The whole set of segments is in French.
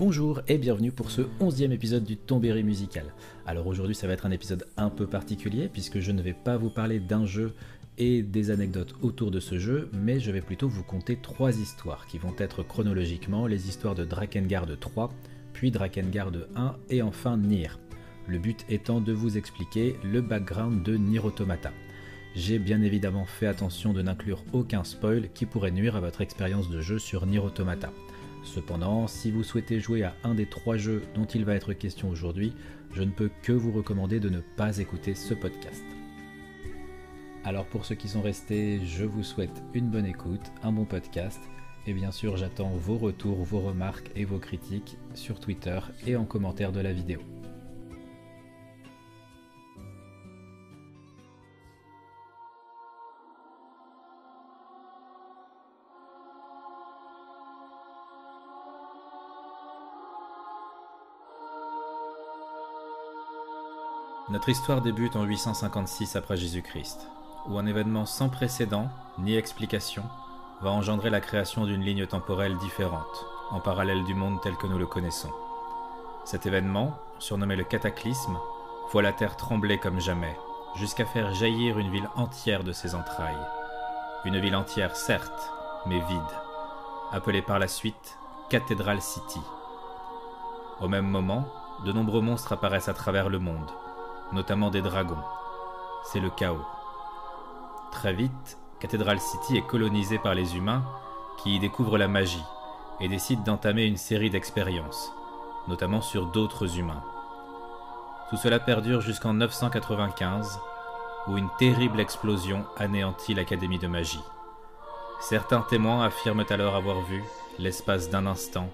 Bonjour et bienvenue pour ce onzième épisode du Tombéry musical. Alors aujourd'hui ça va être un épisode un peu particulier puisque je ne vais pas vous parler d'un jeu et des anecdotes autour de ce jeu, mais je vais plutôt vous conter trois histoires qui vont être chronologiquement les histoires de Drakengard 3, puis Drakengard 1 et enfin Nier. Le but étant de vous expliquer le background de Nier Automata. J'ai bien évidemment fait attention de n'inclure aucun spoil qui pourrait nuire à votre expérience de jeu sur Nier Automata. Cependant, si vous souhaitez jouer à un des trois jeux dont il va être question aujourd'hui, je ne peux que vous recommander de ne pas écouter ce podcast. Alors pour ceux qui sont restés, je vous souhaite une bonne écoute, un bon podcast, et bien sûr j'attends vos retours, vos remarques et vos critiques sur Twitter et en commentaire de la vidéo. Notre histoire débute en 856 après Jésus-Christ, où un événement sans précédent ni explication va engendrer la création d'une ligne temporelle différente, en parallèle du monde tel que nous le connaissons. Cet événement, surnommé le cataclysme, voit la Terre trembler comme jamais, jusqu'à faire jaillir une ville entière de ses entrailles. Une ville entière certes, mais vide, appelée par la suite Cathedral City. Au même moment, de nombreux monstres apparaissent à travers le monde, notamment des dragons. C'est le chaos. Très vite, Cathedral City est colonisée par les humains qui y découvrent la magie et décident d'entamer une série d'expériences, notamment sur d'autres humains. Tout cela perdure jusqu'en 995, où une terrible explosion anéantit l'Académie de magie. Certains témoins affirment alors avoir vu, l'espace d'un instant,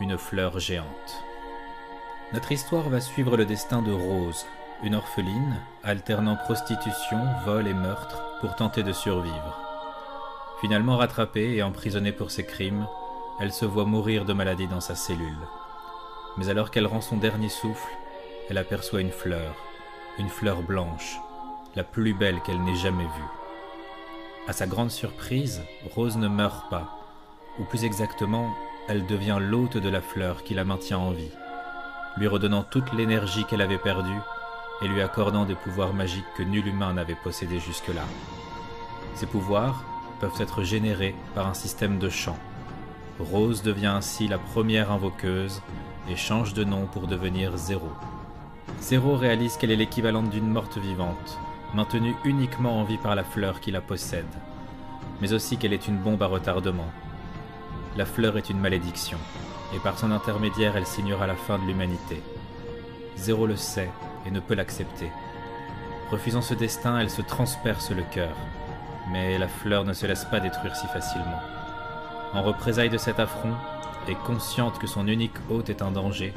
une fleur géante. Notre histoire va suivre le destin de Rose, une orpheline, alternant prostitution, vol et meurtre pour tenter de survivre. Finalement rattrapée et emprisonnée pour ses crimes, elle se voit mourir de maladie dans sa cellule. Mais alors qu'elle rend son dernier souffle, elle aperçoit une fleur, une fleur blanche, la plus belle qu'elle n'ait jamais vue. À sa grande surprise, Rose ne meurt pas, ou plus exactement, elle devient l'hôte de la fleur qui la maintient en vie, lui redonnant toute l'énergie qu'elle avait perdue et lui accordant des pouvoirs magiques que nul humain n'avait possédés jusque-là. Ces pouvoirs peuvent être générés par un système de chant. Rose devient ainsi la première invoqueuse et change de nom pour devenir Zéro. Zéro réalise qu'elle est l'équivalente d'une morte vivante, maintenue uniquement en vie par la fleur qui la possède, mais aussi qu'elle est une bombe à retardement. La fleur est une malédiction, et par son intermédiaire elle signera la fin de l'humanité. Zéro le sait et ne peut l'accepter. Refusant ce destin, elle se transperce le cœur. Mais la fleur ne se laisse pas détruire si facilement. En représailles de cet affront, et consciente que son unique hôte est un danger,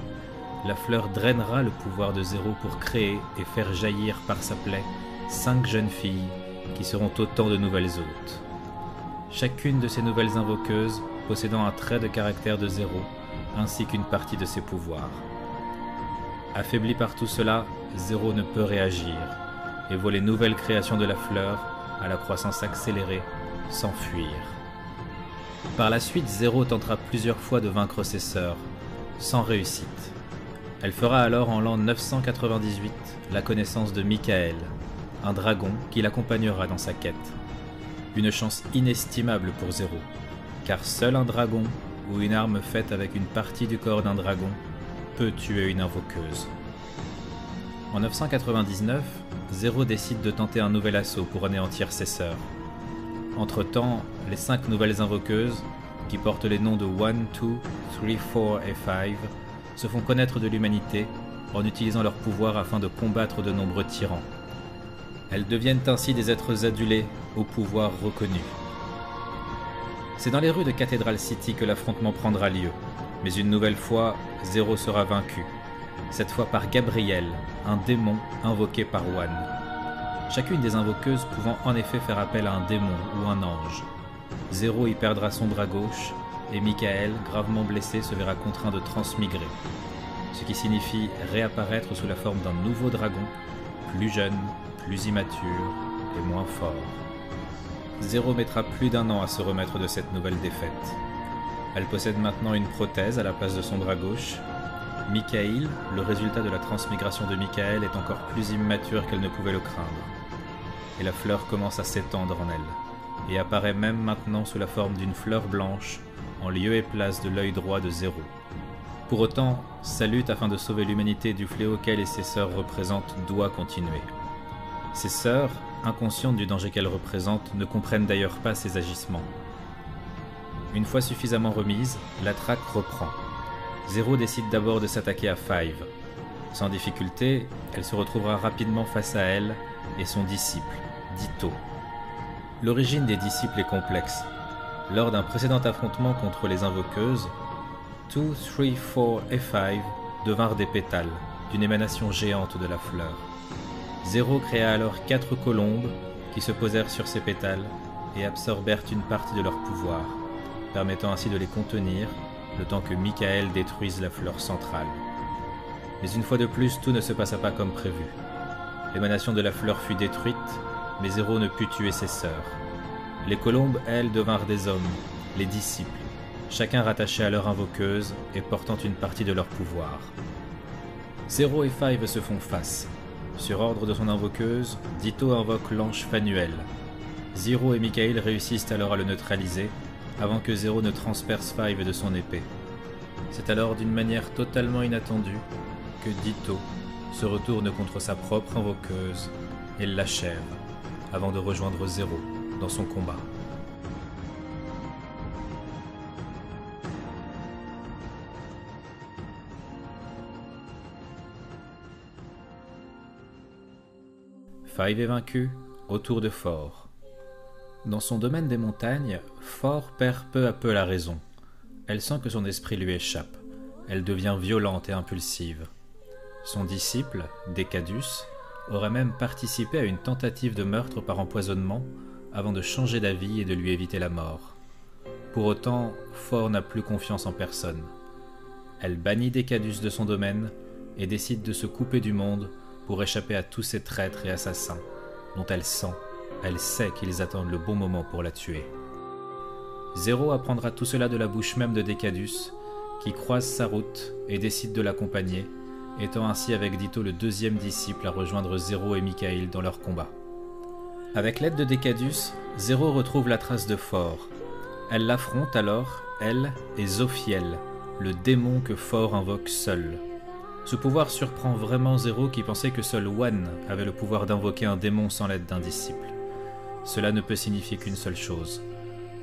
la fleur drainera le pouvoir de Zéro pour créer et faire jaillir par sa plaie cinq jeunes filles qui seront autant de nouvelles hôtes. Chacune de ces nouvelles invoqueuses possédant un trait de caractère de Zéro, ainsi qu'une partie de ses pouvoirs. Affaibli par tout cela, Zéro ne peut réagir et voit les nouvelles créations de la fleur, à la croissance accélérée, s'enfuir. Par la suite, Zéro tentera plusieurs fois de vaincre ses sœurs, sans réussite. Elle fera alors en l'an 998 la connaissance de Michael, un dragon qui l'accompagnera dans sa quête. Une chance inestimable pour Zéro, car seul un dragon ou une arme faite avec une partie du corps d'un dragon peut tuer une invoqueuse. En 999, Zéro décide de tenter un nouvel assaut pour anéantir ses sœurs. Entre-temps, les cinq nouvelles invoqueuses, qui portent les noms de 1, 2, 3, 4 et 5, se font connaître de l'humanité en utilisant leur pouvoir afin de combattre de nombreux tyrans. Elles deviennent ainsi des êtres adulés au pouvoir reconnu. C'est dans les rues de Cathedral City que l'affrontement prendra lieu, mais une nouvelle fois, Zéro sera vaincu, cette fois par Gabriel, un démon invoqué par Wan. Chacune des invoqueuses pouvant en effet faire appel à un démon ou un ange. Zéro y perdra son bras gauche, et Michael, gravement blessé, se verra contraint de transmigrer, ce qui signifie réapparaître sous la forme d'un nouveau dragon, plus jeune, plus immature et moins fort. Zéro mettra plus d'un an à se remettre de cette nouvelle défaite. Elle possède maintenant une prothèse à la place de son bras gauche. Michael, le résultat de la transmigration de Michael, est encore plus immature qu'elle ne pouvait le craindre. Et la fleur commence à s'étendre en elle, et apparaît même maintenant sous la forme d'une fleur blanche, en lieu et place de l'œil droit de Zéro. Pour autant, sa lutte afin de sauver l'humanité du fléau qu'elle et ses sœurs représentent doit continuer. Ses sœurs, inconscientes du danger qu'elles représentent, ne comprennent d'ailleurs pas ses agissements. Une fois suffisamment remise, la traque reprend. Zero décide d'abord de s'attaquer à Five. Sans difficulté, elle se retrouvera rapidement face à elle et son disciple, Ditto. L'origine des disciples est complexe. Lors d'un précédent affrontement contre les invoqueuses, 2, 3, 4 et 5 devinrent des pétales, d'une émanation géante de la fleur. Zero créa alors quatre colombes qui se posèrent sur ces pétales et absorbèrent une partie de leur pouvoir permettant ainsi de les contenir le temps que Michael détruise la fleur centrale. Mais une fois de plus, tout ne se passa pas comme prévu. L'émanation de la fleur fut détruite, mais Zéro ne put tuer ses sœurs. Les colombes, elles, devinrent des hommes, les disciples, chacun rattaché à leur invoqueuse et portant une partie de leur pouvoir. Zéro et Five se font face. Sur ordre de son invoqueuse, Ditto invoque l'ange Fanuel. Zero et Michael réussissent alors à le neutraliser avant que Zero ne transperce Five de son épée. C'est alors d'une manière totalement inattendue que Ditto se retourne contre sa propre invoqueuse et l'achève avant de rejoindre Zero dans son combat. Five est vaincu autour de Fort. Dans son domaine des montagnes, Fort perd peu à peu la raison. Elle sent que son esprit lui échappe. Elle devient violente et impulsive. Son disciple, Decadus, aurait même participé à une tentative de meurtre par empoisonnement avant de changer d'avis et de lui éviter la mort. Pour autant, Fort n'a plus confiance en personne. Elle bannit Decadus de son domaine et décide de se couper du monde pour échapper à tous ces traîtres et assassins dont elle sent elle sait qu'ils attendent le bon moment pour la tuer. Zéro apprendra tout cela de la bouche même de Decadus, qui croise sa route et décide de l'accompagner, étant ainsi avec Ditto le deuxième disciple à rejoindre Zéro et Michael dans leur combat. Avec l'aide de Decadus, Zéro retrouve la trace de Fort. Elle l'affronte alors, elle et Zophiel, le démon que Fort invoque seul. Ce pouvoir surprend vraiment Zéro qui pensait que seul One avait le pouvoir d'invoquer un démon sans l'aide d'un disciple cela ne peut signifier qu'une seule chose.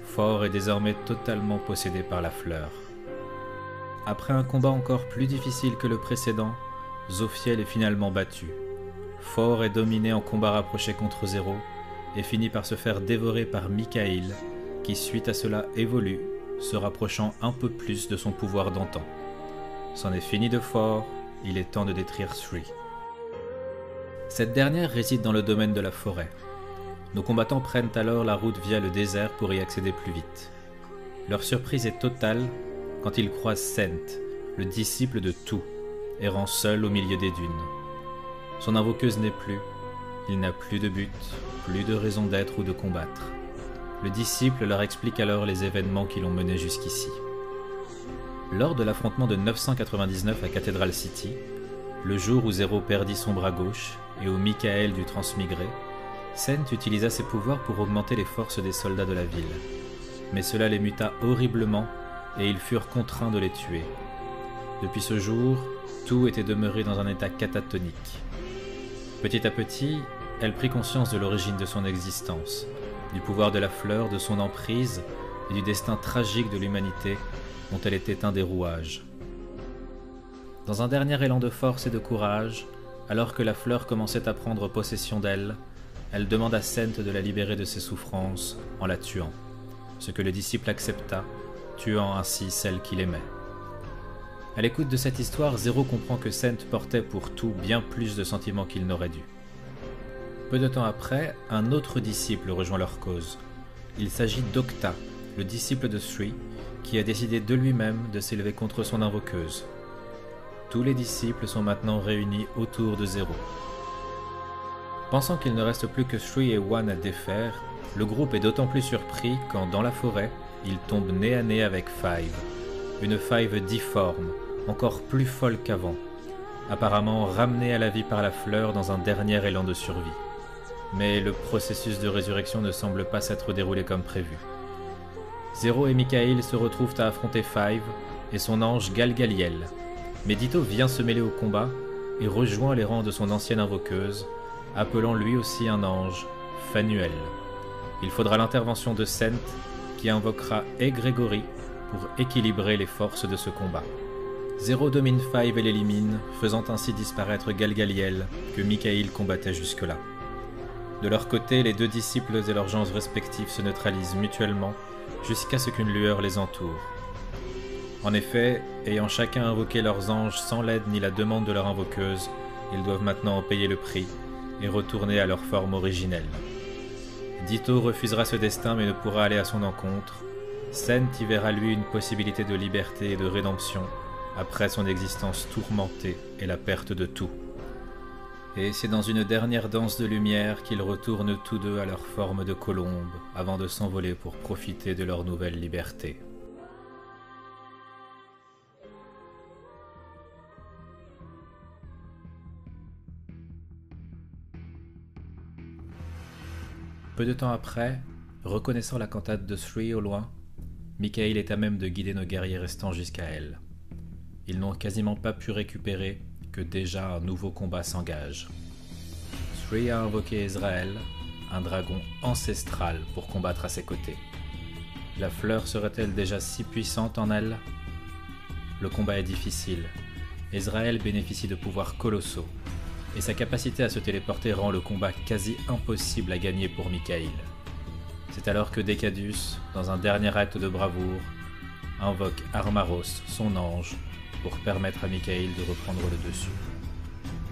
Fort est désormais totalement possédé par la fleur. Après un combat encore plus difficile que le précédent, Zophiel est finalement battu. Fort est dominé en combat rapproché contre Zéro et finit par se faire dévorer par Michael, qui suite à cela évolue, se rapprochant un peu plus de son pouvoir d'antan. C'en est fini de Fort, il est temps de détruire Three. Cette dernière réside dans le domaine de la forêt. Nos combattants prennent alors la route via le désert pour y accéder plus vite. Leur surprise est totale quand ils croisent Sent, le disciple de tout, errant seul au milieu des dunes. Son invoqueuse n'est plus, il n'a plus de but, plus de raison d'être ou de combattre. Le disciple leur explique alors les événements qui l'ont mené jusqu'ici. Lors de l'affrontement de 999 à Cathedral City, le jour où Zéro perdit son bras gauche et où Michael dut transmigrer, Sent utilisa ses pouvoirs pour augmenter les forces des soldats de la ville. Mais cela les muta horriblement et ils furent contraints de les tuer. Depuis ce jour, tout était demeuré dans un état catatonique. Petit à petit, elle prit conscience de l'origine de son existence, du pouvoir de la fleur, de son emprise et du destin tragique de l'humanité dont elle était un des rouages. Dans un dernier élan de force et de courage, alors que la fleur commençait à prendre possession d'elle, elle demande à Sent de la libérer de ses souffrances en la tuant, ce que le disciple accepta, tuant ainsi celle qu'il aimait. À l'écoute de cette histoire, Zéro comprend que Sent portait pour tout bien plus de sentiments qu'il n'aurait dû. Peu de temps après, un autre disciple rejoint leur cause. Il s'agit d'Octa, le disciple de Sri, qui a décidé de lui-même de s'élever contre son invoqueuse. Tous les disciples sont maintenant réunis autour de Zéro. Pensant qu'il ne reste plus que Shui et Wan à défaire, Le groupe est d'autant plus surpris quand, dans la forêt, il tombe nez à nez avec Five, une Five difforme, encore plus folle qu'avant, apparemment ramenée à la vie par la fleur dans un dernier élan de survie. Mais le processus de résurrection ne semble pas s'être déroulé comme prévu. Zero et Michael se retrouvent à affronter Five et son ange Galgaliel. Mais Ditto vient se mêler au combat et rejoint les rangs de son ancienne invoqueuse, appelant lui aussi un ange, Fanuel. Il faudra l'intervention de Sent qui invoquera Egrégory pour équilibrer les forces de ce combat. Zero domine Five et l'élimine, faisant ainsi disparaître Galgaliel que Michael combattait jusque-là. De leur côté, les deux disciples et leurs gens respectifs se neutralisent mutuellement jusqu'à ce qu'une lueur les entoure. En effet, ayant chacun invoqué leurs anges sans l'aide ni la demande de leur invoqueuse, ils doivent maintenant en payer le prix et retourner à leur forme originelle. Ditto refusera ce destin mais ne pourra aller à son encontre. Sent y verra lui une possibilité de liberté et de rédemption après son existence tourmentée et la perte de tout. Et c'est dans une dernière danse de lumière qu'ils retournent tous deux à leur forme de colombe avant de s'envoler pour profiter de leur nouvelle liberté. Peu de temps après, reconnaissant la cantate de Three au loin, Michael est à même de guider nos guerriers restants jusqu'à elle. Ils n'ont quasiment pas pu récupérer que déjà un nouveau combat s'engage. Three a invoqué Israël, un dragon ancestral, pour combattre à ses côtés. La fleur serait-elle déjà si puissante en elle? Le combat est difficile. Israël bénéficie de pouvoirs colossaux, et sa capacité à se téléporter rend le combat quasi impossible à gagner pour Michael. C'est alors que Decadus, dans un dernier acte de bravoure, invoque Armaros, son ange, pour permettre à Michael de reprendre le dessus.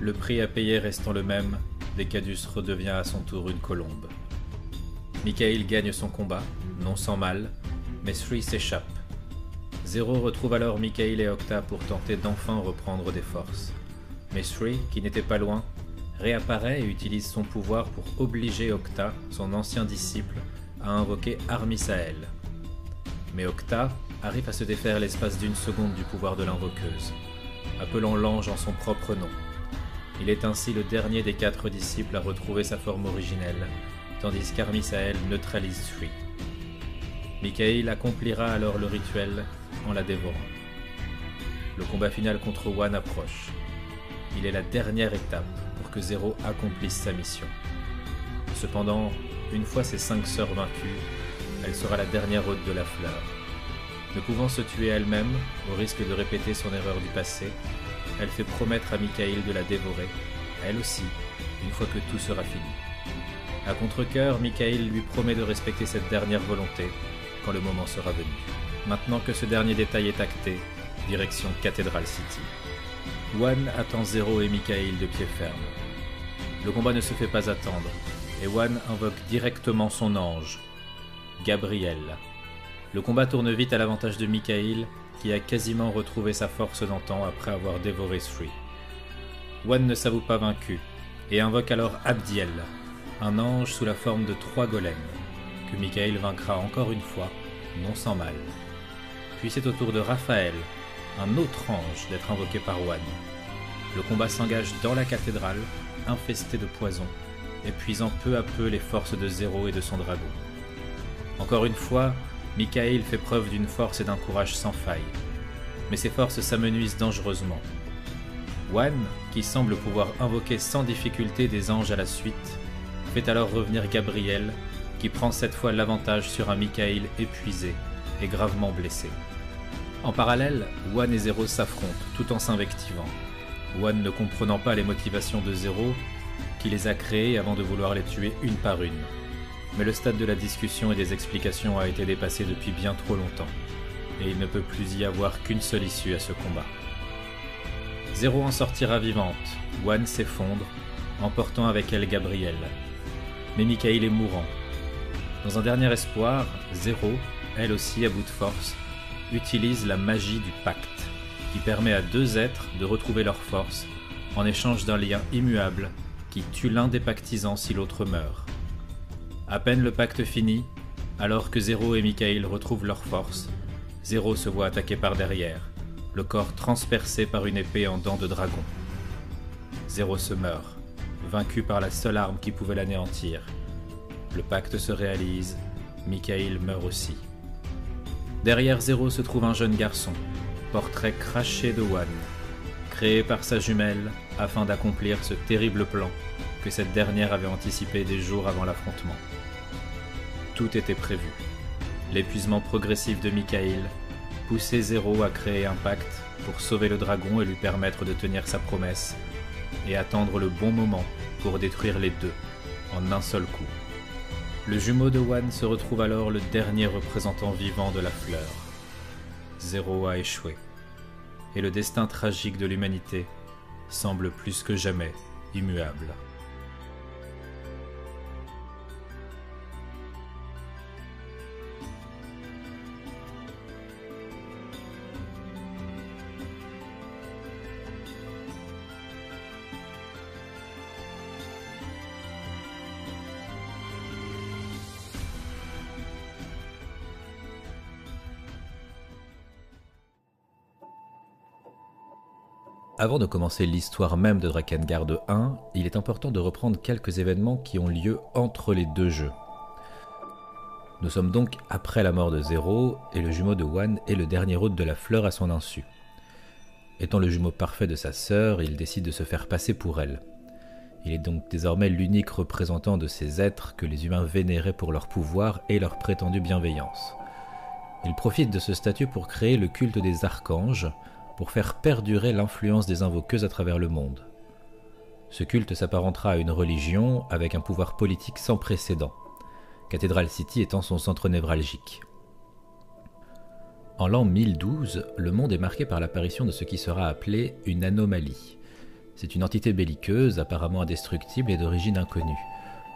Le prix à payer restant le même, Decadus redevient à son tour une colombe. Michael gagne son combat, non sans mal, mais Three s'échappe. Zero retrouve alors Michael et Octa pour tenter d'enfin reprendre des forces. Mais Three, qui n'était pas loin, réapparaît et utilise son pouvoir pour obliger Octa, son ancien disciple, à invoquer Armisael. Mais Octa arrive à se défaire l'espace d'une seconde du pouvoir de l'invoqueuse, appelant l'ange en son propre nom. Il est ainsi le dernier des quatre disciples à retrouver sa forme originelle, tandis qu'Armisael neutralise Three. Michael accomplira alors le rituel en la dévorant. Le combat final contre One approche est la dernière étape pour que Zéro accomplisse sa mission. Cependant, une fois ses cinq sœurs vaincues, elle sera la dernière hôte de la fleur. Ne pouvant se tuer elle-même, au risque de répéter son erreur du passé, elle fait promettre à Michael de la dévorer, elle aussi, une fois que tout sera fini. À contre-coeur, Michael lui promet de respecter cette dernière volonté quand le moment sera venu. Maintenant que ce dernier détail est acté, direction Cathedral City. Wan attend Zero et Michael de pied ferme. Le combat ne se fait pas attendre, et Wan invoque directement son ange, Gabriel. Le combat tourne vite à l'avantage de Michael, qui a quasiment retrouvé sa force d'antan après avoir dévoré Three. Wan ne s'avoue pas vaincu, et invoque alors Abdiel, un ange sous la forme de trois golems, que Michael vaincra encore une fois, non sans mal. Puis c'est au tour de Raphaël, un autre ange d'être invoqué par Wan. Le combat s'engage dans la cathédrale, infesté de poison, épuisant peu à peu les forces de Zéro et de son dragon. Encore une fois, Michael fait preuve d'une force et d'un courage sans faille, mais ses forces s'amenuisent dangereusement. Wan, qui semble pouvoir invoquer sans difficulté des anges à la suite, fait alors revenir Gabriel, qui prend cette fois l'avantage sur un Michael épuisé et gravement blessé. En parallèle, Wan et Zero s'affrontent tout en s'invectivant. Wan ne comprenant pas les motivations de Zero, qui les a créées avant de vouloir les tuer une par une. Mais le stade de la discussion et des explications a été dépassé depuis bien trop longtemps, et il ne peut plus y avoir qu'une seule issue à ce combat. Zero en sortira vivante, Wan s'effondre, emportant avec elle Gabriel. Mais Michael est mourant. Dans un dernier espoir, Zero, elle aussi à bout de force, utilise la magie du pacte, qui permet à deux êtres de retrouver leur force en échange d'un lien immuable qui tue l'un des pactisants si l'autre meurt. À peine le pacte fini, alors que Zéro et Michael retrouvent leur force, Zéro se voit attaqué par derrière, le corps transpercé par une épée en dents de dragon. Zéro se meurt, vaincu par la seule arme qui pouvait l'anéantir. Le pacte se réalise, Michael meurt aussi. Derrière Zéro se trouve un jeune garçon, portrait craché de One, créé par sa jumelle afin d'accomplir ce terrible plan que cette dernière avait anticipé des jours avant l'affrontement. Tout était prévu. L'épuisement progressif de Michael poussait Zéro à créer un pacte pour sauver le dragon et lui permettre de tenir sa promesse, et attendre le bon moment pour détruire les deux en un seul coup. Le jumeau de Wan se retrouve alors le dernier représentant vivant de la fleur. Zéro a échoué, et le destin tragique de l'humanité semble plus que jamais immuable. Avant de commencer l'histoire même de Drakengard 1, il est important de reprendre quelques événements qui ont lieu entre les deux jeux. Nous sommes donc après la mort de Zéro, et le jumeau de Wan est le dernier hôte de la fleur à son insu. Étant le jumeau parfait de sa sœur, il décide de se faire passer pour elle. Il est donc désormais l'unique représentant de ces êtres que les humains vénéraient pour leur pouvoir et leur prétendue bienveillance. Il profite de ce statut pour créer le culte des archanges, pour faire perdurer l'influence des invoqueuses à travers le monde. Ce culte s'apparentera à une religion avec un pouvoir politique sans précédent, Cathedral City étant son centre névralgique. En l'an 1012, le monde est marqué par l'apparition de ce qui sera appelé une anomalie. C'est une entité belliqueuse, apparemment indestructible et d'origine inconnue.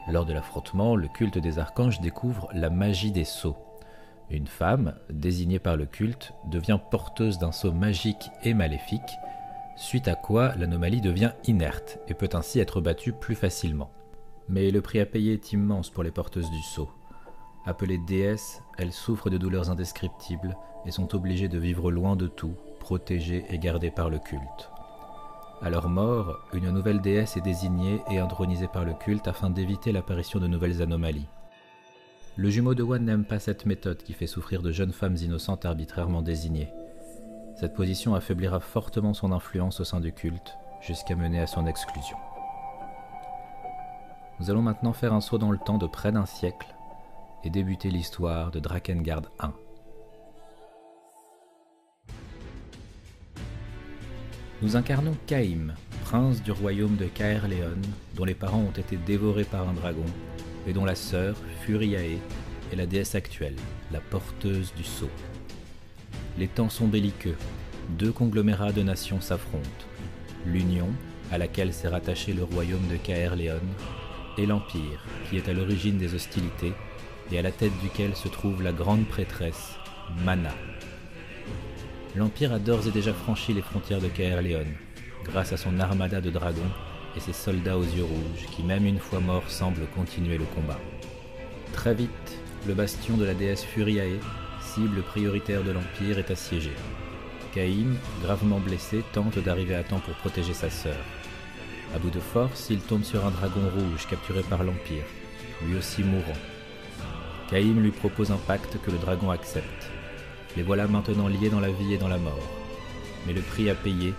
Lors de l'affrontement, le culte des archanges découvre la magie des sceaux. Une femme, désignée par le culte, devient porteuse d'un sceau magique et maléfique, suite à quoi l'anomalie devient inerte et peut ainsi être battue plus facilement. Mais le prix à payer est immense pour les porteuses du sceau. Appelées déesses, elles souffrent de douleurs indescriptibles et sont obligées de vivre loin de tout, protégées et gardées par le culte. À leur mort, une nouvelle déesse est désignée et intronisée par le culte afin d'éviter l'apparition de nouvelles anomalies. Le jumeau de Wan n'aime pas cette méthode qui fait souffrir de jeunes femmes innocentes arbitrairement désignées. Cette position affaiblira fortement son influence au sein du culte, jusqu'à mener à son exclusion. Nous allons maintenant faire un saut dans le temps de près d'un siècle et débuter l'histoire de Drakengard 1. Nous incarnons Caïm, prince du royaume de Caerleon, dont les parents ont été dévorés par un dragon et dont la sœur, Furiae, est la déesse actuelle, la porteuse du sceau. Les temps sont belliqueux, deux conglomérats de nations s'affrontent. L'Union, à laquelle s'est rattaché le royaume de Caerleon, et l'Empire, qui est à l'origine des hostilités, et à la tête duquel se trouve la grande prêtresse, Mana. L'Empire a d'ores et déjà franchi les frontières de Caerleon, grâce à son armada de dragons et ses soldats aux yeux rouges qui, même une fois morts, semblent continuer le combat. Très vite, le bastion de la déesse Furiae, cible prioritaire de l'Empire, est assiégé. Caïm, gravement blessé, tente d'arriver à temps pour protéger sa sœur. À bout de force, il tombe sur un dragon rouge capturé par l'Empire, lui aussi mourant. Caïm lui propose un pacte que le dragon accepte. Les voilà maintenant liés dans la vie et dans la mort. Mais le prix à payer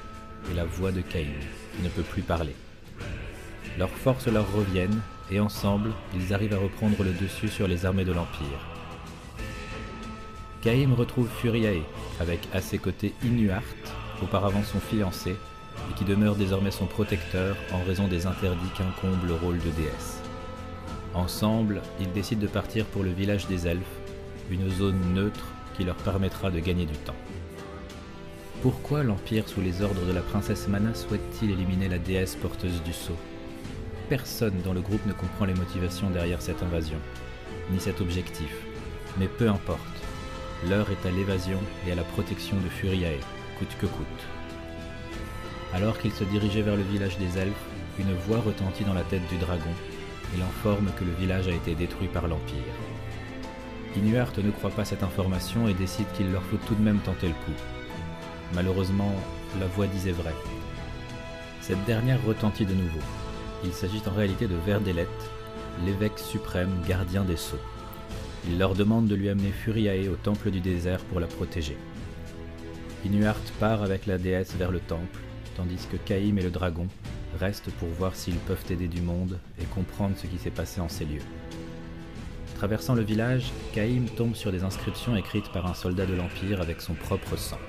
est la voix de Caïm, qui ne peut plus parler. Leurs forces leur reviennent, et ensemble, ils arrivent à reprendre le dessus sur les armées de l'Empire. Caïm retrouve Furiae, avec à ses côtés Inuart, auparavant son fiancé, et qui demeure désormais son protecteur en raison des interdits qu'incombe le rôle de déesse. Ensemble, ils décident de partir pour le village des elfes, une zone neutre qui leur permettra de gagner du temps. Pourquoi l'Empire sous les ordres de la princesse Mana souhaite-t-il éliminer la déesse porteuse du sceau? Personne dans le groupe ne comprend les motivations derrière cette invasion, ni cet objectif. Mais peu importe, l'heure est à l'évasion et à la protection de Furiae, coûte que coûte. Alors qu'il se dirigeait vers le village des elfes, une voix retentit dans la tête du dragon, Il informe que le village a été détruit par l'Empire. Inuart ne croit pas cette information et décide qu'il leur faut tout de même tenter le coup. Malheureusement, la voix disait vrai. Cette dernière retentit de nouveau. Il s'agit en réalité de Verdelette, l'évêque suprême gardien des sceaux. Il leur demande de lui amener Furiae au temple du désert pour la protéger. Inuart part avec la déesse vers le temple, tandis que Caïm et le dragon restent pour voir s'ils peuvent aider du monde et comprendre ce qui s'est passé en ces lieux. Traversant le village, Caïm tombe sur des inscriptions écrites par un soldat de l'Empire avec son propre sang.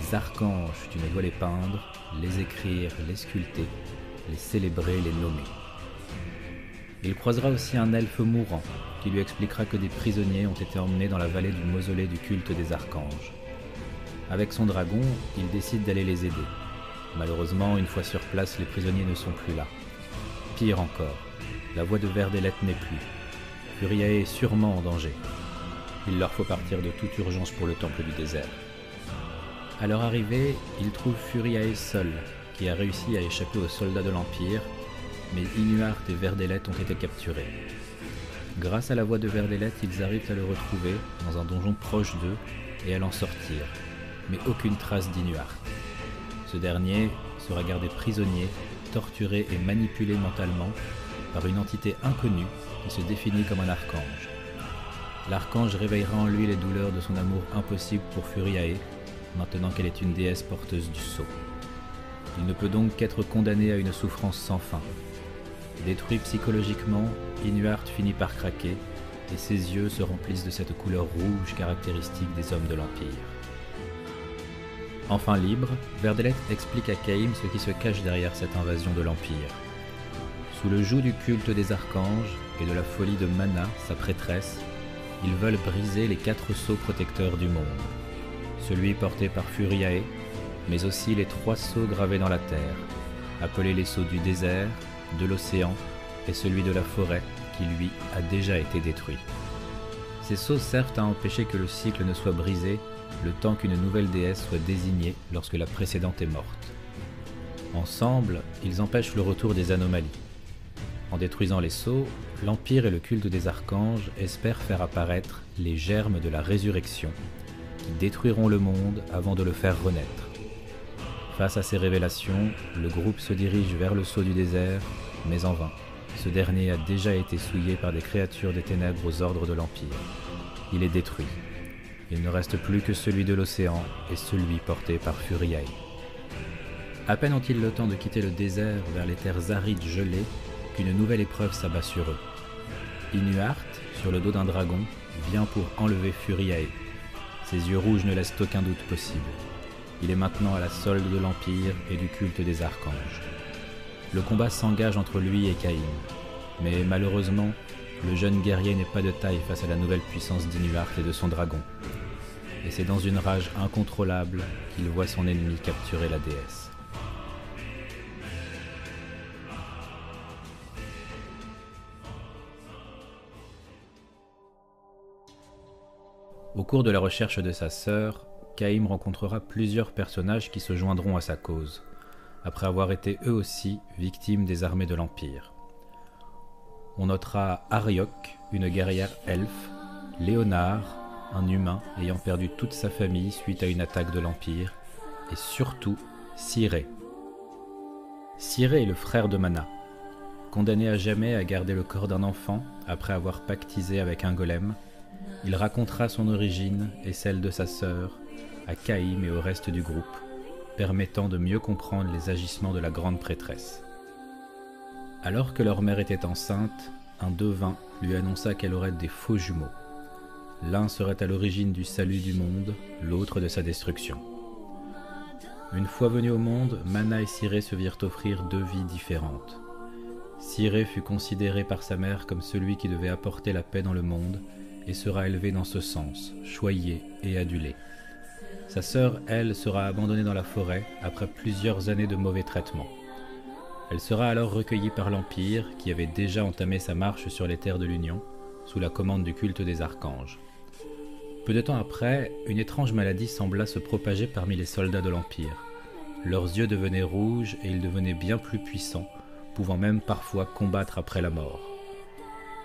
Des archanges, tu ne dois les peindre, les écrire, les sculpter, les célébrer, les nommer. Il croisera aussi un elfe mourant qui lui expliquera que des prisonniers ont été emmenés dans la vallée du mausolée du culte des archanges. Avec son dragon, il décide d'aller les aider. Malheureusement, une fois sur place, les prisonniers ne sont plus là. Pire encore, la voix de Verdelette n'est plus. Furiae est sûrement en danger. Il leur faut partir de toute urgence pour le temple du désert. À leur arrivée, ils trouvent Furiae seul, qui a réussi à échapper aux soldats de l'Empire, mais Inuart et Verdelette ont été capturés. Grâce à la voix de Verdelette, ils arrivent à le retrouver dans un donjon proche d'eux et à l'en sortir, mais aucune trace d'Inuart. Ce dernier sera gardé prisonnier, torturé et manipulé mentalement par une entité inconnue qui se définit comme un archange. L'archange réveillera en lui les douleurs de son amour impossible pour Furiae, maintenant qu'elle est une déesse porteuse du sceau. Il ne peut donc qu'être condamné à une souffrance sans fin. Détruit psychologiquement, Inuart finit par craquer et ses yeux se remplissent de cette couleur rouge caractéristique des hommes de l'Empire. Enfin libre, Verdelette explique à Caïm ce qui se cache derrière cette invasion de l'Empire. Sous le joug du culte des archanges et de la folie de Mana, sa prêtresse, ils veulent briser les quatre sceaux protecteurs du monde. Celui porté par Furiae, mais aussi les trois sceaux gravés dans la terre, appelés les sceaux du désert, de l'océan et celui de la forêt qui lui a déjà été détruit. Ces sceaux servent à empêcher que le cycle ne soit brisé le temps qu'une nouvelle déesse soit désignée lorsque la précédente est morte. Ensemble, ils empêchent le retour des anomalies. En détruisant les sceaux, l'Empire et le culte des archanges espèrent faire apparaître les germes de la résurrection, qui détruiront le monde avant de le faire renaître. Face à ces révélations, le groupe se dirige vers le sceau du désert, mais en vain. Ce dernier a déjà été souillé par des créatures des ténèbres aux ordres de l'Empire. Il est détruit. Il ne reste plus que celui de l'océan et celui porté par Furiae. À peine ont-ils le temps de quitter le désert vers les terres arides gelées qu'une nouvelle épreuve s'abat sur eux. Inuart, sur le dos d'un dragon, vient pour enlever Furiae. Ses yeux rouges ne laissent aucun doute possible. Il est maintenant à la solde de l'Empire et du culte des archanges. Le combat s'engage entre lui et Caïn, mais malheureusement, le jeune guerrier n'est pas de taille face à la nouvelle puissance d'Inuart et de son dragon. Et c'est dans une rage incontrôlable qu'il voit son ennemi capturer la déesse. Au cours de la recherche de sa sœur, Caïm rencontrera plusieurs personnages qui se joindront à sa cause, après avoir été eux aussi victimes des armées de l'Empire. On notera Ariok, une guerrière elfe, Léonard, un humain ayant perdu toute sa famille suite à une attaque de l'Empire, et surtout Cyré. Cyré est le frère de Mana, condamné à jamais à garder le corps d'un enfant après avoir pactisé avec un golem. Il racontera son origine et celle de sa sœur à Caïm et au reste du groupe, permettant de mieux comprendre les agissements de la grande prêtresse. Alors que leur mère était enceinte, un devin lui annonça qu'elle aurait des faux jumeaux. L'un serait à l'origine du salut du monde, l'autre de sa destruction. Une fois venus au monde, Mana et Cyré se virent offrir deux vies différentes. Cyré fut considéré par sa mère comme celui qui devait apporter la paix dans le monde et sera élevé dans ce sens, choyé et adulé. Sa sœur, elle, sera abandonnée dans la forêt après plusieurs années de mauvais traitements. Elle sera alors recueillie par l'Empire, qui avait déjà entamé sa marche sur les terres de l'Union, sous la commande du culte des archanges. Peu de temps après, une étrange maladie sembla se propager parmi les soldats de l'Empire. Leurs yeux devenaient rouges et ils devenaient bien plus puissants, pouvant même parfois combattre après la mort.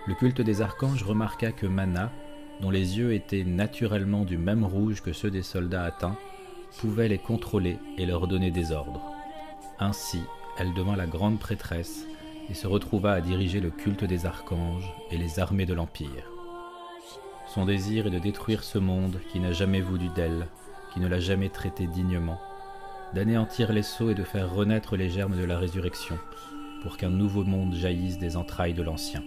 Le culte des archanges remarqua que Mana, dont les yeux étaient naturellement du même rouge que ceux des soldats atteints, pouvait les contrôler et leur donner des ordres. Ainsi, elle devint la grande prêtresse et se retrouva à diriger le culte des archanges et les armées de l'Empire. Son désir est de détruire ce monde qui n'a jamais voulu d'elle, qui ne l'a jamais traité dignement, d'anéantir les sceaux et de faire renaître les germes de la résurrection, pour qu'un nouveau monde jaillisse des entrailles de l'ancien.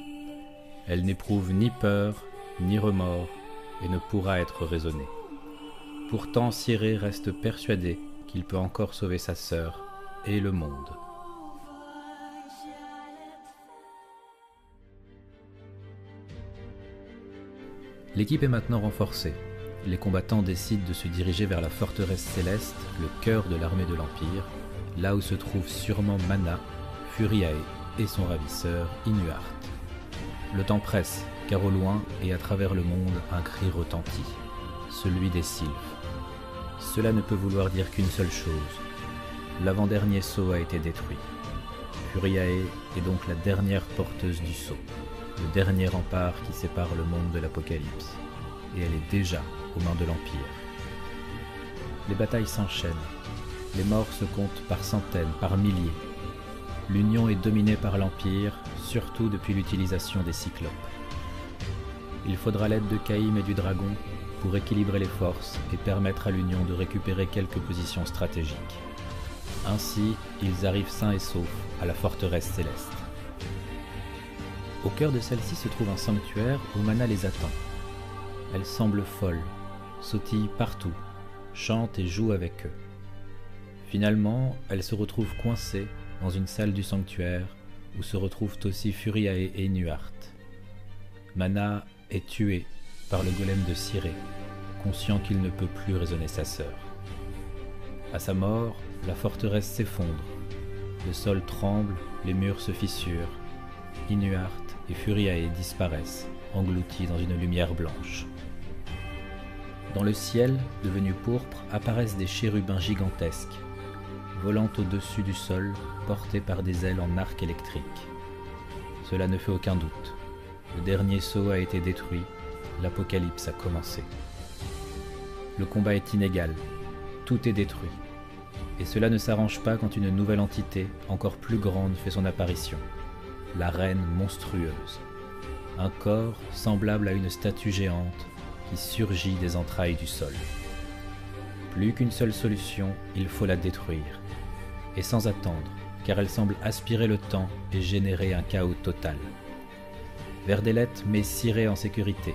Elle n'éprouve ni peur, ni remords, et ne pourra être raisonnée. Pourtant, Cyré reste persuadé qu'il peut encore sauver sa sœur et le monde. L'équipe est maintenant renforcée. Les combattants décident de se diriger vers la forteresse céleste, le cœur de l'armée de l'Empire, là où se trouve sûrement Mana, Furiae et son ravisseur Inuart. Le temps presse, car au loin et à travers le monde, un cri retentit, celui des sylphes. Cela ne peut vouloir dire qu'une seule chose. L'avant-dernier sceau a été détruit. Furiae est donc la dernière porteuse du sceau le dernier rempart qui sépare le monde de l'Apocalypse, et elle est déjà aux mains de l'Empire. Les batailles s'enchaînent, les morts se comptent par centaines, par milliers. L'Union est dominée par l'Empire, surtout depuis l'utilisation des cyclopes. Il faudra l'aide de Caïm et du dragon pour équilibrer les forces et permettre à l'Union de récupérer quelques positions stratégiques. Ainsi, ils arrivent sains et saufs à la forteresse céleste. Au cœur de celle-ci se trouve un sanctuaire où Mana les attend. Elle semble folle, sautille partout, chante et joue avec eux. Finalement, elle se retrouve coincée dans une salle du sanctuaire où se retrouvent aussi Furiae et Nuart. Mana est tué par le golem de Cyré, conscient qu'il ne peut plus raisonner sa sœur. À sa mort, la forteresse s'effondre, le sol tremble, les murs se fissurent, Inuart et Furiae disparaissent, engloutis dans une lumière blanche. Dans le ciel, devenu pourpre, apparaissent des chérubins gigantesques, volant au-dessus du sol, portés par des ailes en arc électrique. Cela ne fait aucun doute. Le dernier sceau a été détruit, l'apocalypse a commencé. Le combat est inégal, tout est détruit. Et cela ne s'arrange pas quand une nouvelle entité, encore plus grande, fait son apparition la reine monstrueuse. Un corps semblable à une statue géante qui surgit des entrailles du sol. Plus qu'une seule solution, il faut la détruire. Et sans attendre, car elle semble aspirer le temps et générer un chaos total. Verdelet met Cyré en sécurité.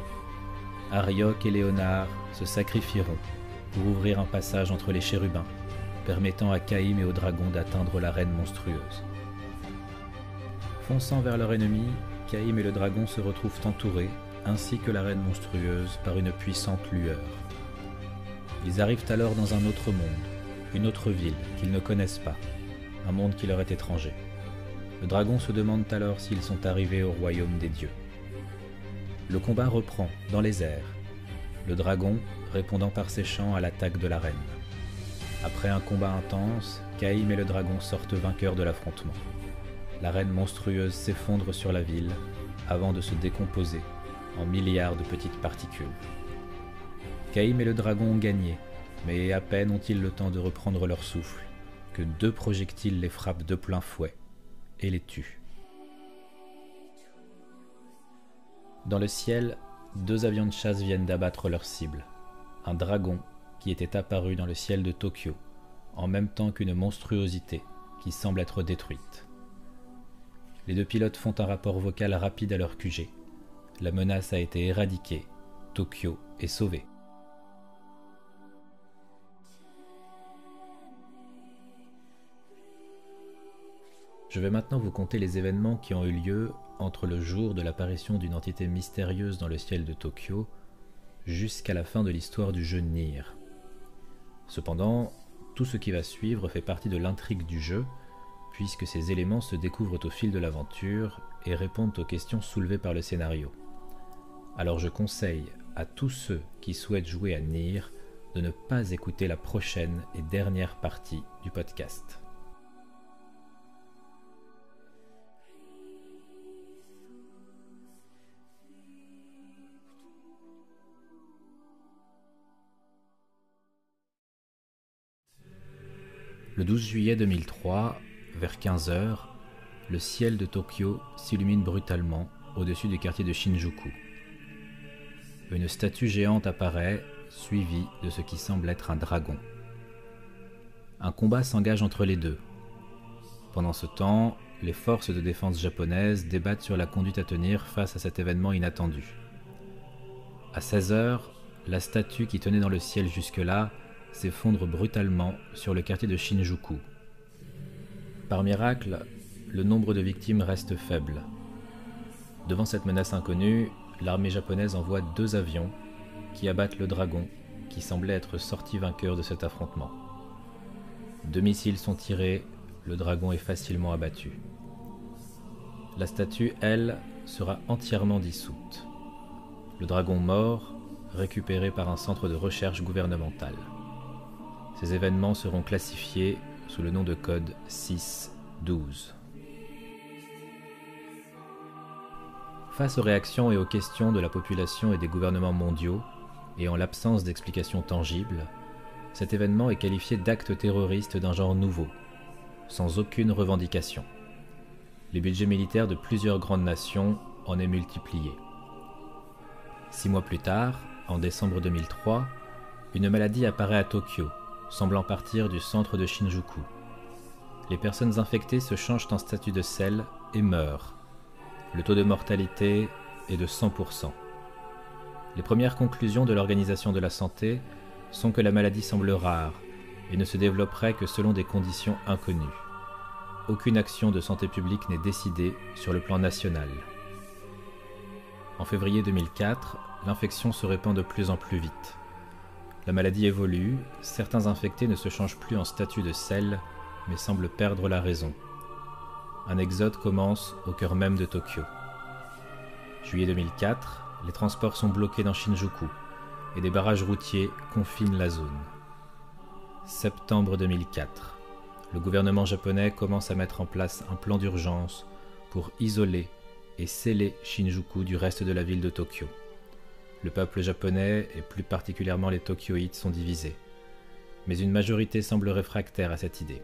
Arioc et Léonard se sacrifieront pour ouvrir un passage entre les chérubins, permettant à Caïm et au dragon d'atteindre la reine monstrueuse. Fonçant vers leur ennemi, Caïm et le dragon se retrouvent entourés, ainsi que la reine monstrueuse, par une puissante lueur. Ils arrivent alors dans un autre monde, une autre ville qu'ils ne connaissent pas, un monde qui leur est étranger. Le dragon se demande alors s'ils sont arrivés au royaume des dieux. Le combat reprend dans les airs, le dragon répondant par ses chants à l'attaque de la reine. Après un combat intense, Caïm et le dragon sortent vainqueurs de l'affrontement la reine monstrueuse s'effondre sur la ville avant de se décomposer en milliards de petites particules. Caïm et le dragon ont gagné, mais à peine ont-ils le temps de reprendre leur souffle que deux projectiles les frappent de plein fouet et les tuent. Dans le ciel, deux avions de chasse viennent d'abattre leur cible. Un dragon qui était apparu dans le ciel de Tokyo, en même temps qu'une monstruosité qui semble être détruite. Les deux pilotes font un rapport vocal rapide à leur QG. La menace a été éradiquée. Tokyo est sauvé. Je vais maintenant vous conter les événements qui ont eu lieu entre le jour de l'apparition d'une entité mystérieuse dans le ciel de Tokyo jusqu'à la fin de l'histoire du jeu Nier. Cependant, tout ce qui va suivre fait partie de l'intrigue du jeu puisque ces éléments se découvrent au fil de l'aventure et répondent aux questions soulevées par le scénario. Alors je conseille à tous ceux qui souhaitent jouer à Nier de ne pas écouter la prochaine et dernière partie du podcast. Le 12 juillet 2003, vers 15h, le ciel de Tokyo s'illumine brutalement au-dessus du quartier de Shinjuku. Une statue géante apparaît, suivie de ce qui semble être un dragon. Un combat s'engage entre les deux. Pendant ce temps, les forces de défense japonaises débattent sur la conduite à tenir face à cet événement inattendu. À 16h, la statue qui tenait dans le ciel jusque-là s'effondre brutalement sur le quartier de Shinjuku. Par miracle, le nombre de victimes reste faible. Devant cette menace inconnue, l'armée japonaise envoie deux avions qui abattent le dragon qui semblait être sorti vainqueur de cet affrontement. Deux missiles sont tirés, le dragon est facilement abattu. La statue, elle, sera entièrement dissoute. Le dragon mort, récupéré par un centre de recherche gouvernemental. Ces événements seront classifiés sous le nom de code 612. Face aux réactions et aux questions de la population et des gouvernements mondiaux, et en l'absence d'explications tangibles, cet événement est qualifié d'acte terroriste d'un genre nouveau, sans aucune revendication. Les budgets militaires de plusieurs grandes nations en est multiplié. Six mois plus tard, en décembre 2003, une maladie apparaît à Tokyo, semblant partir du centre de Shinjuku. Les personnes infectées se changent en statut de sel et meurent. Le taux de mortalité est de 100%. Les premières conclusions de l'Organisation de la Santé sont que la maladie semble rare et ne se développerait que selon des conditions inconnues. Aucune action de santé publique n'est décidée sur le plan national. En février 2004, l'infection se répand de plus en plus vite. La maladie évolue, certains infectés ne se changent plus en statut de sel, mais semblent perdre la raison. Un exode commence au cœur même de Tokyo. Juillet 2004, les transports sont bloqués dans Shinjuku et des barrages routiers confinent la zone. Septembre 2004, le gouvernement japonais commence à mettre en place un plan d'urgence pour isoler et sceller Shinjuku du reste de la ville de Tokyo. Le peuple japonais, et plus particulièrement les Tokyoïtes, sont divisés. Mais une majorité semble réfractaire à cette idée.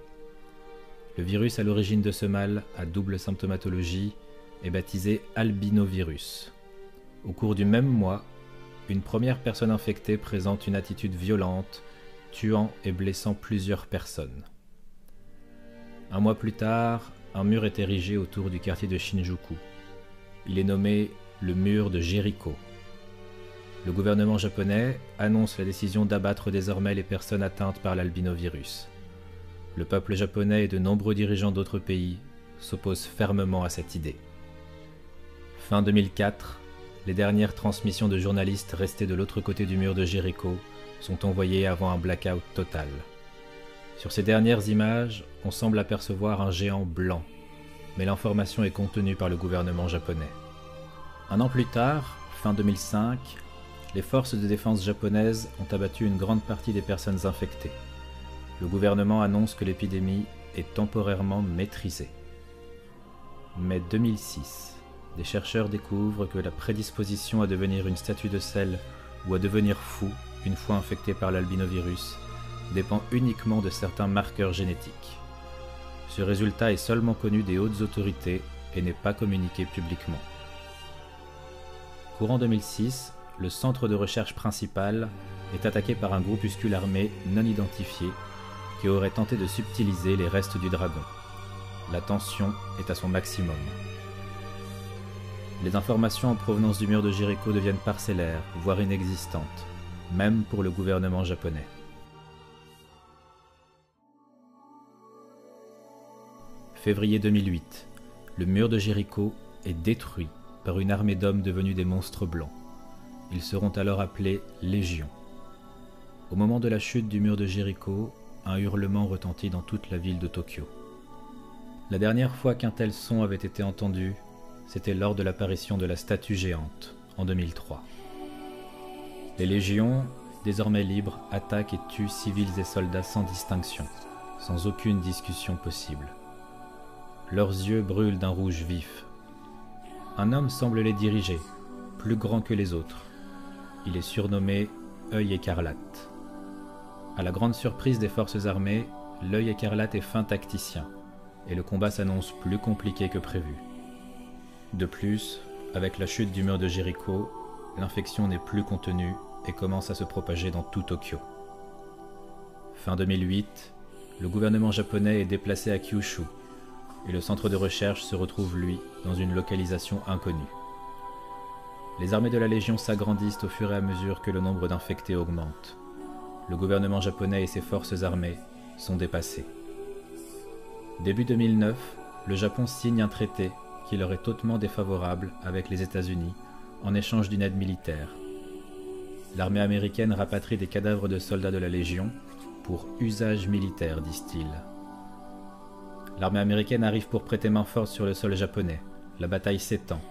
Le virus à l'origine de ce mal, à double symptomatologie, est baptisé albinovirus. Au cours du même mois, une première personne infectée présente une attitude violente, tuant et blessant plusieurs personnes. Un mois plus tard, un mur est érigé autour du quartier de Shinjuku. Il est nommé le mur de Jericho le gouvernement japonais annonce la décision d'abattre désormais les personnes atteintes par l'albinovirus. Le peuple japonais et de nombreux dirigeants d'autres pays s'opposent fermement à cette idée. Fin 2004, les dernières transmissions de journalistes restés de l'autre côté du mur de Jericho sont envoyées avant un blackout total. Sur ces dernières images, on semble apercevoir un géant blanc, mais l'information est contenue par le gouvernement japonais. Un an plus tard, fin 2005, les forces de défense japonaises ont abattu une grande partie des personnes infectées. Le gouvernement annonce que l'épidémie est temporairement maîtrisée. Mais 2006, des chercheurs découvrent que la prédisposition à devenir une statue de sel ou à devenir fou une fois infecté par l'albinovirus dépend uniquement de certains marqueurs génétiques. Ce résultat est seulement connu des hautes autorités et n'est pas communiqué publiquement. Courant 2006, le centre de recherche principal est attaqué par un groupuscule armé non identifié qui aurait tenté de subtiliser les restes du dragon. La tension est à son maximum. Les informations en provenance du mur de Jericho deviennent parcellaires, voire inexistantes, même pour le gouvernement japonais. Février 2008. Le mur de Jericho est détruit par une armée d'hommes devenus des monstres blancs. Ils seront alors appelés Légions. Au moment de la chute du mur de Jéricho, un hurlement retentit dans toute la ville de Tokyo. La dernière fois qu'un tel son avait été entendu, c'était lors de l'apparition de la statue géante, en 2003. Les légions, désormais libres, attaquent et tuent civils et soldats sans distinction, sans aucune discussion possible. Leurs yeux brûlent d'un rouge vif. Un homme semble les diriger, plus grand que les autres. Il est surnommé œil écarlate. À la grande surprise des forces armées, l'œil écarlate est fin tacticien, et le combat s'annonce plus compliqué que prévu. De plus, avec la chute du mur de Jéricho, l'infection n'est plus contenue et commence à se propager dans tout Tokyo. Fin 2008, le gouvernement japonais est déplacé à Kyushu et le centre de recherche se retrouve, lui, dans une localisation inconnue. Les armées de la Légion s'agrandissent au fur et à mesure que le nombre d'infectés augmente. Le gouvernement japonais et ses forces armées sont dépassés. Début 2009, le Japon signe un traité qui leur est hautement défavorable avec les États-Unis en échange d'une aide militaire. L'armée américaine rapatrie des cadavres de soldats de la Légion pour usage militaire, disent-ils. L'armée américaine arrive pour prêter main forte sur le sol japonais. La bataille s'étend.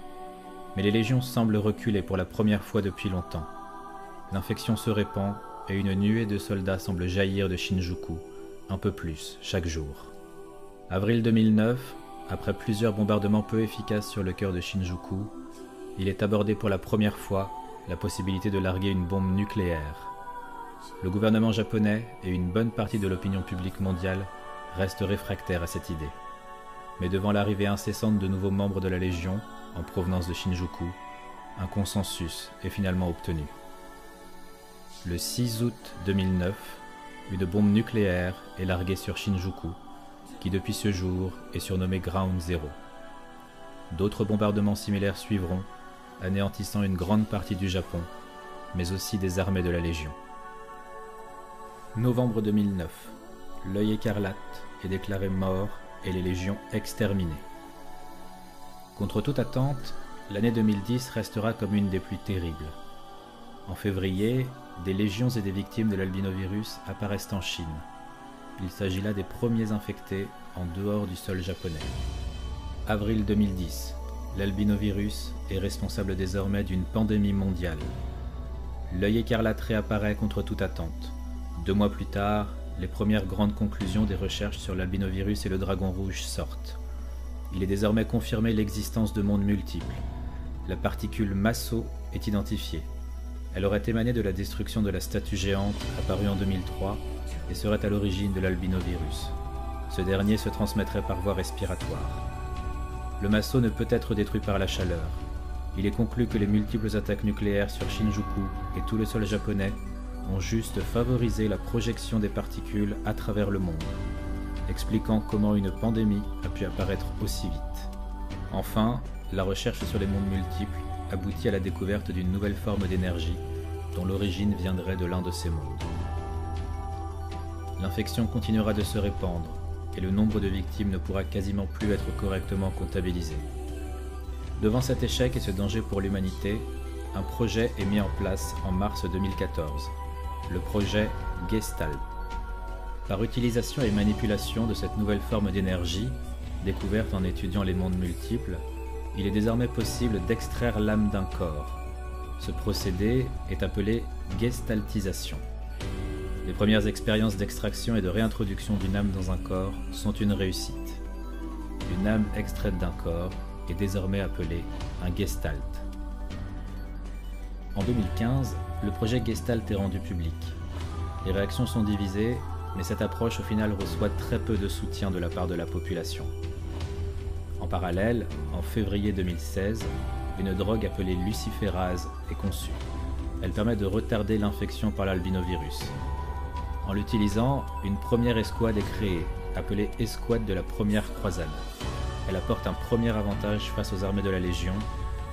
Mais les légions semblent reculer pour la première fois depuis longtemps. L'infection se répand et une nuée de soldats semble jaillir de Shinjuku, un peu plus chaque jour. Avril 2009, après plusieurs bombardements peu efficaces sur le cœur de Shinjuku, il est abordé pour la première fois la possibilité de larguer une bombe nucléaire. Le gouvernement japonais et une bonne partie de l'opinion publique mondiale restent réfractaires à cette idée. Mais devant l'arrivée incessante de nouveaux membres de la Légion, en provenance de Shinjuku, un consensus est finalement obtenu. Le 6 août 2009, une bombe nucléaire est larguée sur Shinjuku, qui depuis ce jour est surnommé Ground Zero. D'autres bombardements similaires suivront, anéantissant une grande partie du Japon, mais aussi des armées de la Légion. Novembre 2009. L'œil écarlate est déclaré mort et les légions exterminées. Contre toute attente, l'année 2010 restera comme une des plus terribles. En février, des légions et des victimes de l'albinovirus apparaissent en Chine. Il s'agit là des premiers infectés en dehors du sol japonais. Avril 2010. L'albinovirus est responsable désormais d'une pandémie mondiale. L'œil écarlate réapparaît contre toute attente. Deux mois plus tard, les premières grandes conclusions des recherches sur l'albinovirus et le dragon rouge sortent. Il est désormais confirmé l'existence de mondes multiples. La particule Masso est identifiée. Elle aurait émané de la destruction de la statue géante apparue en 2003 et serait à l'origine de l'albinovirus. Ce dernier se transmettrait par voie respiratoire. Le Masso ne peut être détruit par la chaleur. Il est conclu que les multiples attaques nucléaires sur Shinjuku et tout le sol japonais ont juste favorisé la projection des particules à travers le monde expliquant comment une pandémie a pu apparaître aussi vite. Enfin, la recherche sur les mondes multiples aboutit à la découverte d'une nouvelle forme d'énergie dont l'origine viendrait de l'un de ces mondes. L'infection continuera de se répandre et le nombre de victimes ne pourra quasiment plus être correctement comptabilisé. Devant cet échec et ce danger pour l'humanité, un projet est mis en place en mars 2014, le projet Gestalt. Par utilisation et manipulation de cette nouvelle forme d'énergie, découverte en étudiant les mondes multiples, il est désormais possible d'extraire l'âme d'un corps. Ce procédé est appelé gestaltisation. Les premières expériences d'extraction et de réintroduction d'une âme dans un corps sont une réussite. Une âme extraite d'un corps est désormais appelée un gestalt. En 2015, le projet Gestalt est rendu public. Les réactions sont divisées mais cette approche au final reçoit très peu de soutien de la part de la population. En parallèle, en février 2016, une drogue appelée luciférase est conçue. Elle permet de retarder l'infection par l'albinovirus. En l'utilisant, une première escouade est créée, appelée Escouade de la Première Croisade. Elle apporte un premier avantage face aux armées de la Légion,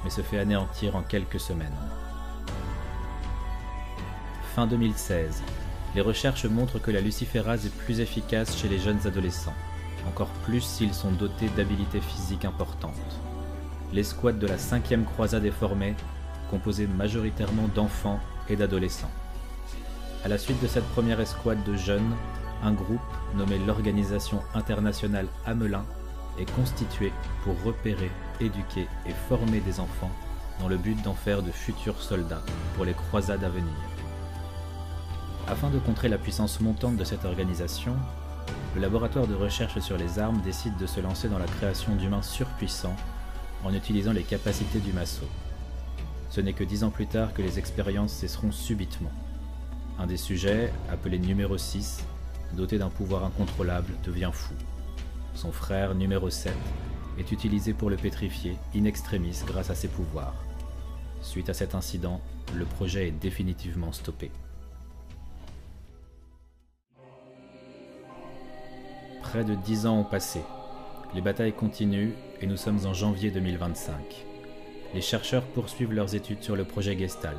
mais se fait anéantir en quelques semaines. Fin 2016, les recherches montrent que la luciférase est plus efficace chez les jeunes adolescents, encore plus s'ils sont dotés d'habilités physiques importantes. L'escouade de la 5e croisade est formée, composée majoritairement d'enfants et d'adolescents. À la suite de cette première escouade de jeunes, un groupe nommé l'Organisation internationale Hamelin est constitué pour repérer, éduquer et former des enfants dans le but d'en faire de futurs soldats pour les croisades à venir. Afin de contrer la puissance montante de cette organisation, le laboratoire de recherche sur les armes décide de se lancer dans la création d'humains surpuissants en utilisant les capacités du Masso. Ce n'est que dix ans plus tard que les expériences cesseront subitement. Un des sujets, appelé numéro 6, doté d'un pouvoir incontrôlable, devient fou. Son frère, numéro 7, est utilisé pour le pétrifier in extremis grâce à ses pouvoirs. Suite à cet incident, le projet est définitivement stoppé. Près de dix ans ont passé. Les batailles continuent et nous sommes en janvier 2025. Les chercheurs poursuivent leurs études sur le projet Gestalt.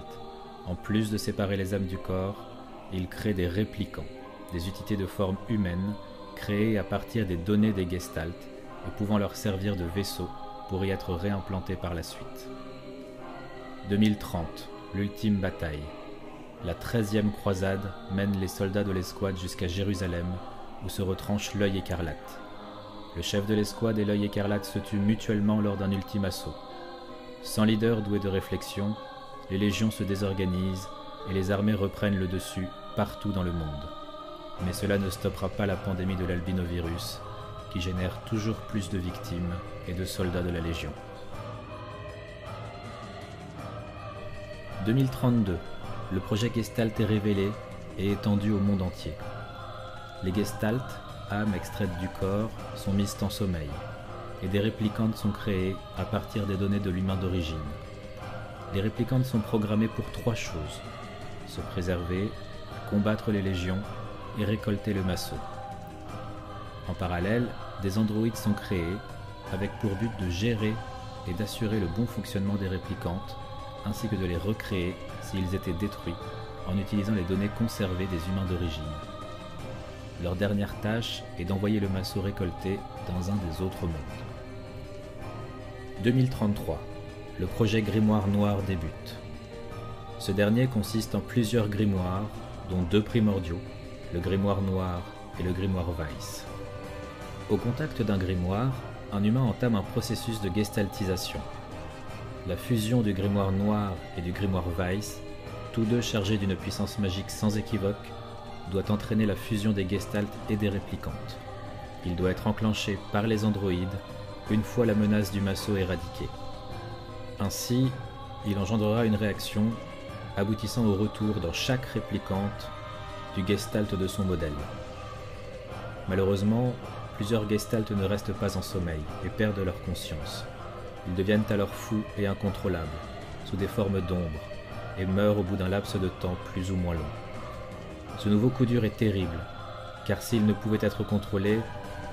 En plus de séparer les âmes du corps, ils créent des réplicants, des unités de forme humaine créées à partir des données des Gestalt et pouvant leur servir de vaisseau pour y être réimplantés par la suite. 2030, l'ultime bataille. La 13e croisade mène les soldats de l'escouade jusqu'à Jérusalem où se retranche l'œil écarlate. Le chef de l'escouade et l'œil écarlate se tuent mutuellement lors d'un ultime assaut. Sans leader doué de réflexion, les légions se désorganisent et les armées reprennent le dessus partout dans le monde. Mais cela ne stoppera pas la pandémie de l'albinovirus, qui génère toujours plus de victimes et de soldats de la Légion. 2032, le projet Gestalt est révélé et étendu au monde entier. Les Gestalt, âmes extraites du corps, sont mises en sommeil, et des réplicantes sont créées à partir des données de l'humain d'origine. Les réplicantes sont programmées pour trois choses se préserver, combattre les légions et récolter le massot. En parallèle, des androïdes sont créés avec pour but de gérer et d'assurer le bon fonctionnement des réplicantes, ainsi que de les recréer s'ils étaient détruits en utilisant les données conservées des humains d'origine. Leur dernière tâche est d'envoyer le massot récolté dans un des autres mondes. 2033. Le projet Grimoire Noir débute. Ce dernier consiste en plusieurs grimoires, dont deux primordiaux, le Grimoire Noir et le Grimoire Weiss. Au contact d'un grimoire, un humain entame un processus de gestaltisation. La fusion du grimoire noir et du grimoire Weiss, tous deux chargés d'une puissance magique sans équivoque, doit entraîner la fusion des gestaltes et des réplicantes. Il doit être enclenché par les androïdes une fois la menace du massot éradiquée. Ainsi, il engendrera une réaction aboutissant au retour dans chaque réplicante du gestalt de son modèle. Malheureusement, plusieurs gestaltes ne restent pas en sommeil et perdent leur conscience. Ils deviennent alors fous et incontrôlables, sous des formes d'ombre, et meurent au bout d'un laps de temps plus ou moins long. Ce nouveau coup dur est terrible, car s'il ne pouvait être contrôlé,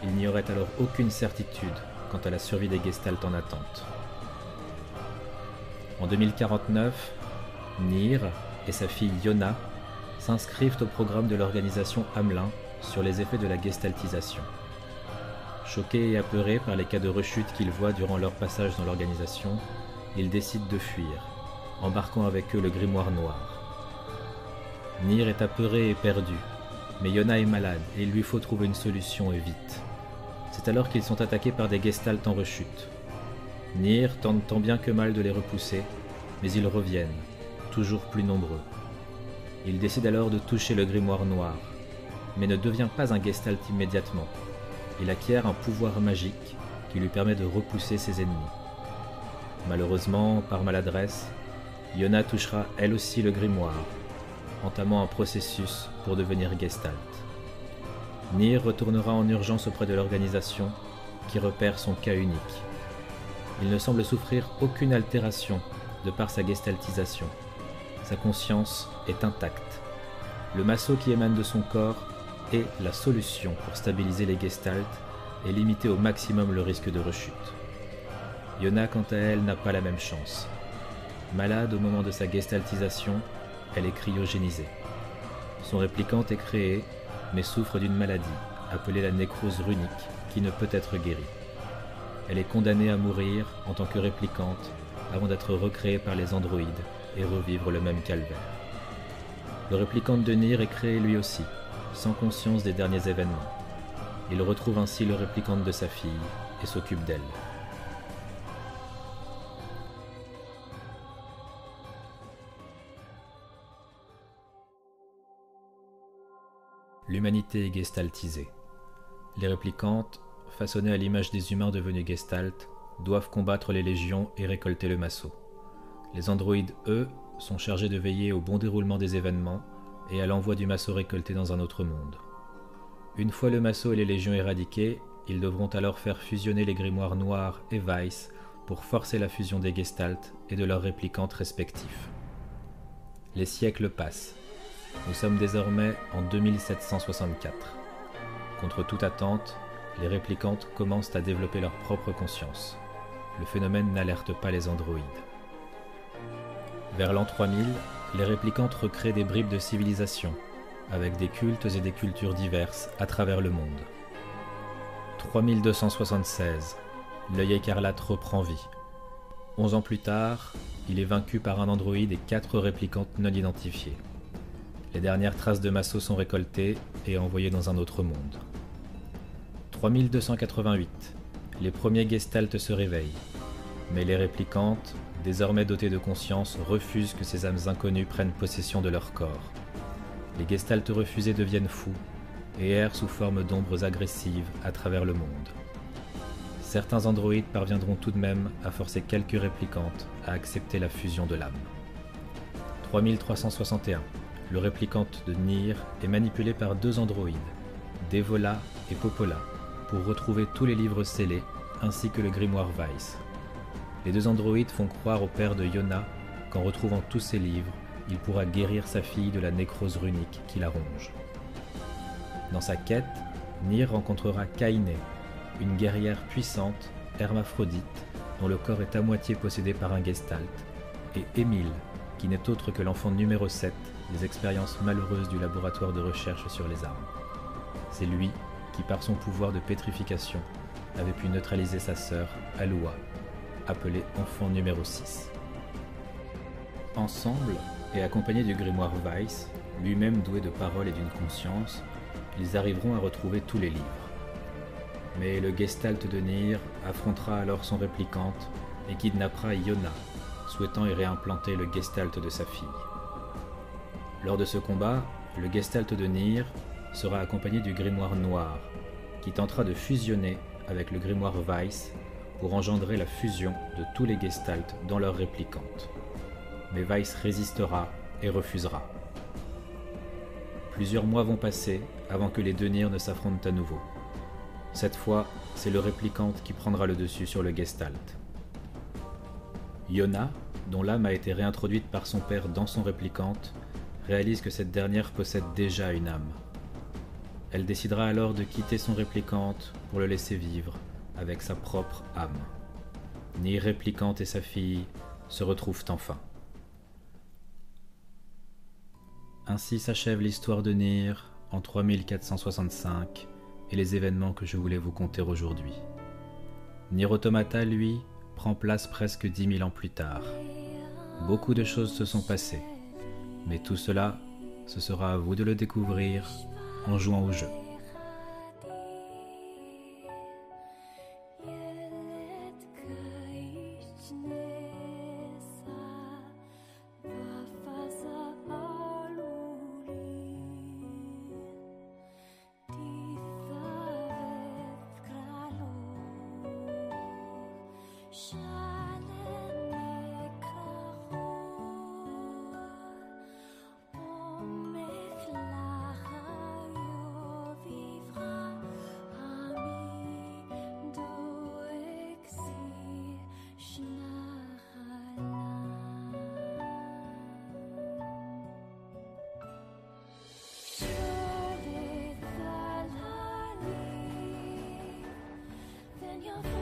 il n'y aurait alors aucune certitude quant à la survie des Gestalt en attente. En 2049, Nir et sa fille Yona s'inscrivent au programme de l'organisation Hamelin sur les effets de la gestaltisation. Choqués et apeurés par les cas de rechute qu'ils voient durant leur passage dans l'organisation, ils décident de fuir, embarquant avec eux le grimoire noir. Nir est apeuré et perdu, mais Yona est malade et il lui faut trouver une solution et vite. C'est alors qu'ils sont attaqués par des Gestalt en rechute. Nir tente tant bien que mal de les repousser, mais ils reviennent, toujours plus nombreux. Il décide alors de toucher le grimoire noir, mais ne devient pas un Gestalt immédiatement. Il acquiert un pouvoir magique qui lui permet de repousser ses ennemis. Malheureusement, par maladresse, Yona touchera elle aussi le grimoire, entamant un processus pour devenir Gestalt. Nir retournera en urgence auprès de l'organisation qui repère son cas unique. Il ne semble souffrir aucune altération de par sa gestaltisation. Sa conscience est intacte. Le massot qui émane de son corps est la solution pour stabiliser les gestaltes et limiter au maximum le risque de rechute. Yona, quant à elle, n'a pas la même chance. Malade au moment de sa gestaltisation, elle est cryogénisée. Son réplicante est créée, mais souffre d'une maladie, appelée la nécrose runique, qui ne peut être guérie. Elle est condamnée à mourir en tant que réplicante avant d'être recréée par les androïdes et revivre le même calvaire. Le réplicante de Nir est créé lui aussi, sans conscience des derniers événements. Il retrouve ainsi le réplicante de sa fille et s'occupe d'elle. L'humanité est gestaltisée. Les réplicantes, façonnées à l'image des humains devenus gestalt, doivent combattre les légions et récolter le massot. Les androïdes, eux, sont chargés de veiller au bon déroulement des événements et à l'envoi du massot récolté dans un autre monde. Une fois le Massot et les légions éradiquées, ils devront alors faire fusionner les grimoires noirs et Weiss pour forcer la fusion des Gestalt et de leurs réplicantes respectifs. Les siècles passent. Nous sommes désormais en 2764. Contre toute attente, les réplicantes commencent à développer leur propre conscience. Le phénomène n'alerte pas les androïdes. Vers l'an 3000, les réplicantes recréent des bribes de civilisation, avec des cultes et des cultures diverses à travers le monde. 3276, l'œil écarlate reprend vie. Onze ans plus tard, il est vaincu par un androïde et quatre réplicantes non identifiées. Les dernières traces de Masso sont récoltées et envoyées dans un autre monde. 3288, les premiers Gestalt se réveillent, mais les réplicantes, désormais dotées de conscience, refusent que ces âmes inconnues prennent possession de leur corps. Les Gestalt refusés deviennent fous et errent sous forme d'ombres agressives à travers le monde. Certains androïdes parviendront tout de même à forcer quelques réplicantes à accepter la fusion de l'âme. 3361. Le réplicante de Nir est manipulé par deux androïdes, Devola et Popola, pour retrouver tous les livres scellés ainsi que le grimoire Weiss. Les deux androïdes font croire au père de Yona qu'en retrouvant tous ces livres, il pourra guérir sa fille de la nécrose runique qui la ronge. Dans sa quête, Nir rencontrera Kaine, une guerrière puissante, hermaphrodite, dont le corps est à moitié possédé par un gestalt, et Émile, qui n'est autre que l'enfant numéro 7 des expériences malheureuses du laboratoire de recherche sur les armes. C'est lui qui, par son pouvoir de pétrification, avait pu neutraliser sa sœur, Aloua, appelée enfant numéro 6. Ensemble, et accompagnés du grimoire Weiss, lui-même doué de parole et d'une conscience, ils arriveront à retrouver tous les livres. Mais le Gestalt de Nir affrontera alors son réplicante et kidnappera Yona, souhaitant y réimplanter le Gestalt de sa fille. Lors de ce combat, le Gestalt de Nir sera accompagné du grimoire noir, qui tentera de fusionner avec le grimoire Weiss pour engendrer la fusion de tous les Gestalt dans leur réplicante. Mais Weiss résistera et refusera. Plusieurs mois vont passer avant que les deux Nirs ne s'affrontent à nouveau. Cette fois, c'est le réplicante qui prendra le dessus sur le Gestalt. Yona, dont l'âme a été réintroduite par son père dans son réplicante, réalise que cette dernière possède déjà une âme. Elle décidera alors de quitter son réplicante pour le laisser vivre avec sa propre âme. Ni réplicante et sa fille se retrouvent enfin. Ainsi s'achève l'histoire de Nir en 3465 et les événements que je voulais vous conter aujourd'hui. Nir Automata, lui, prend place presque dix mille ans plus tard. Beaucoup de choses se sont passées, mais tout cela, ce sera à vous de le découvrir en jouant au jeu. your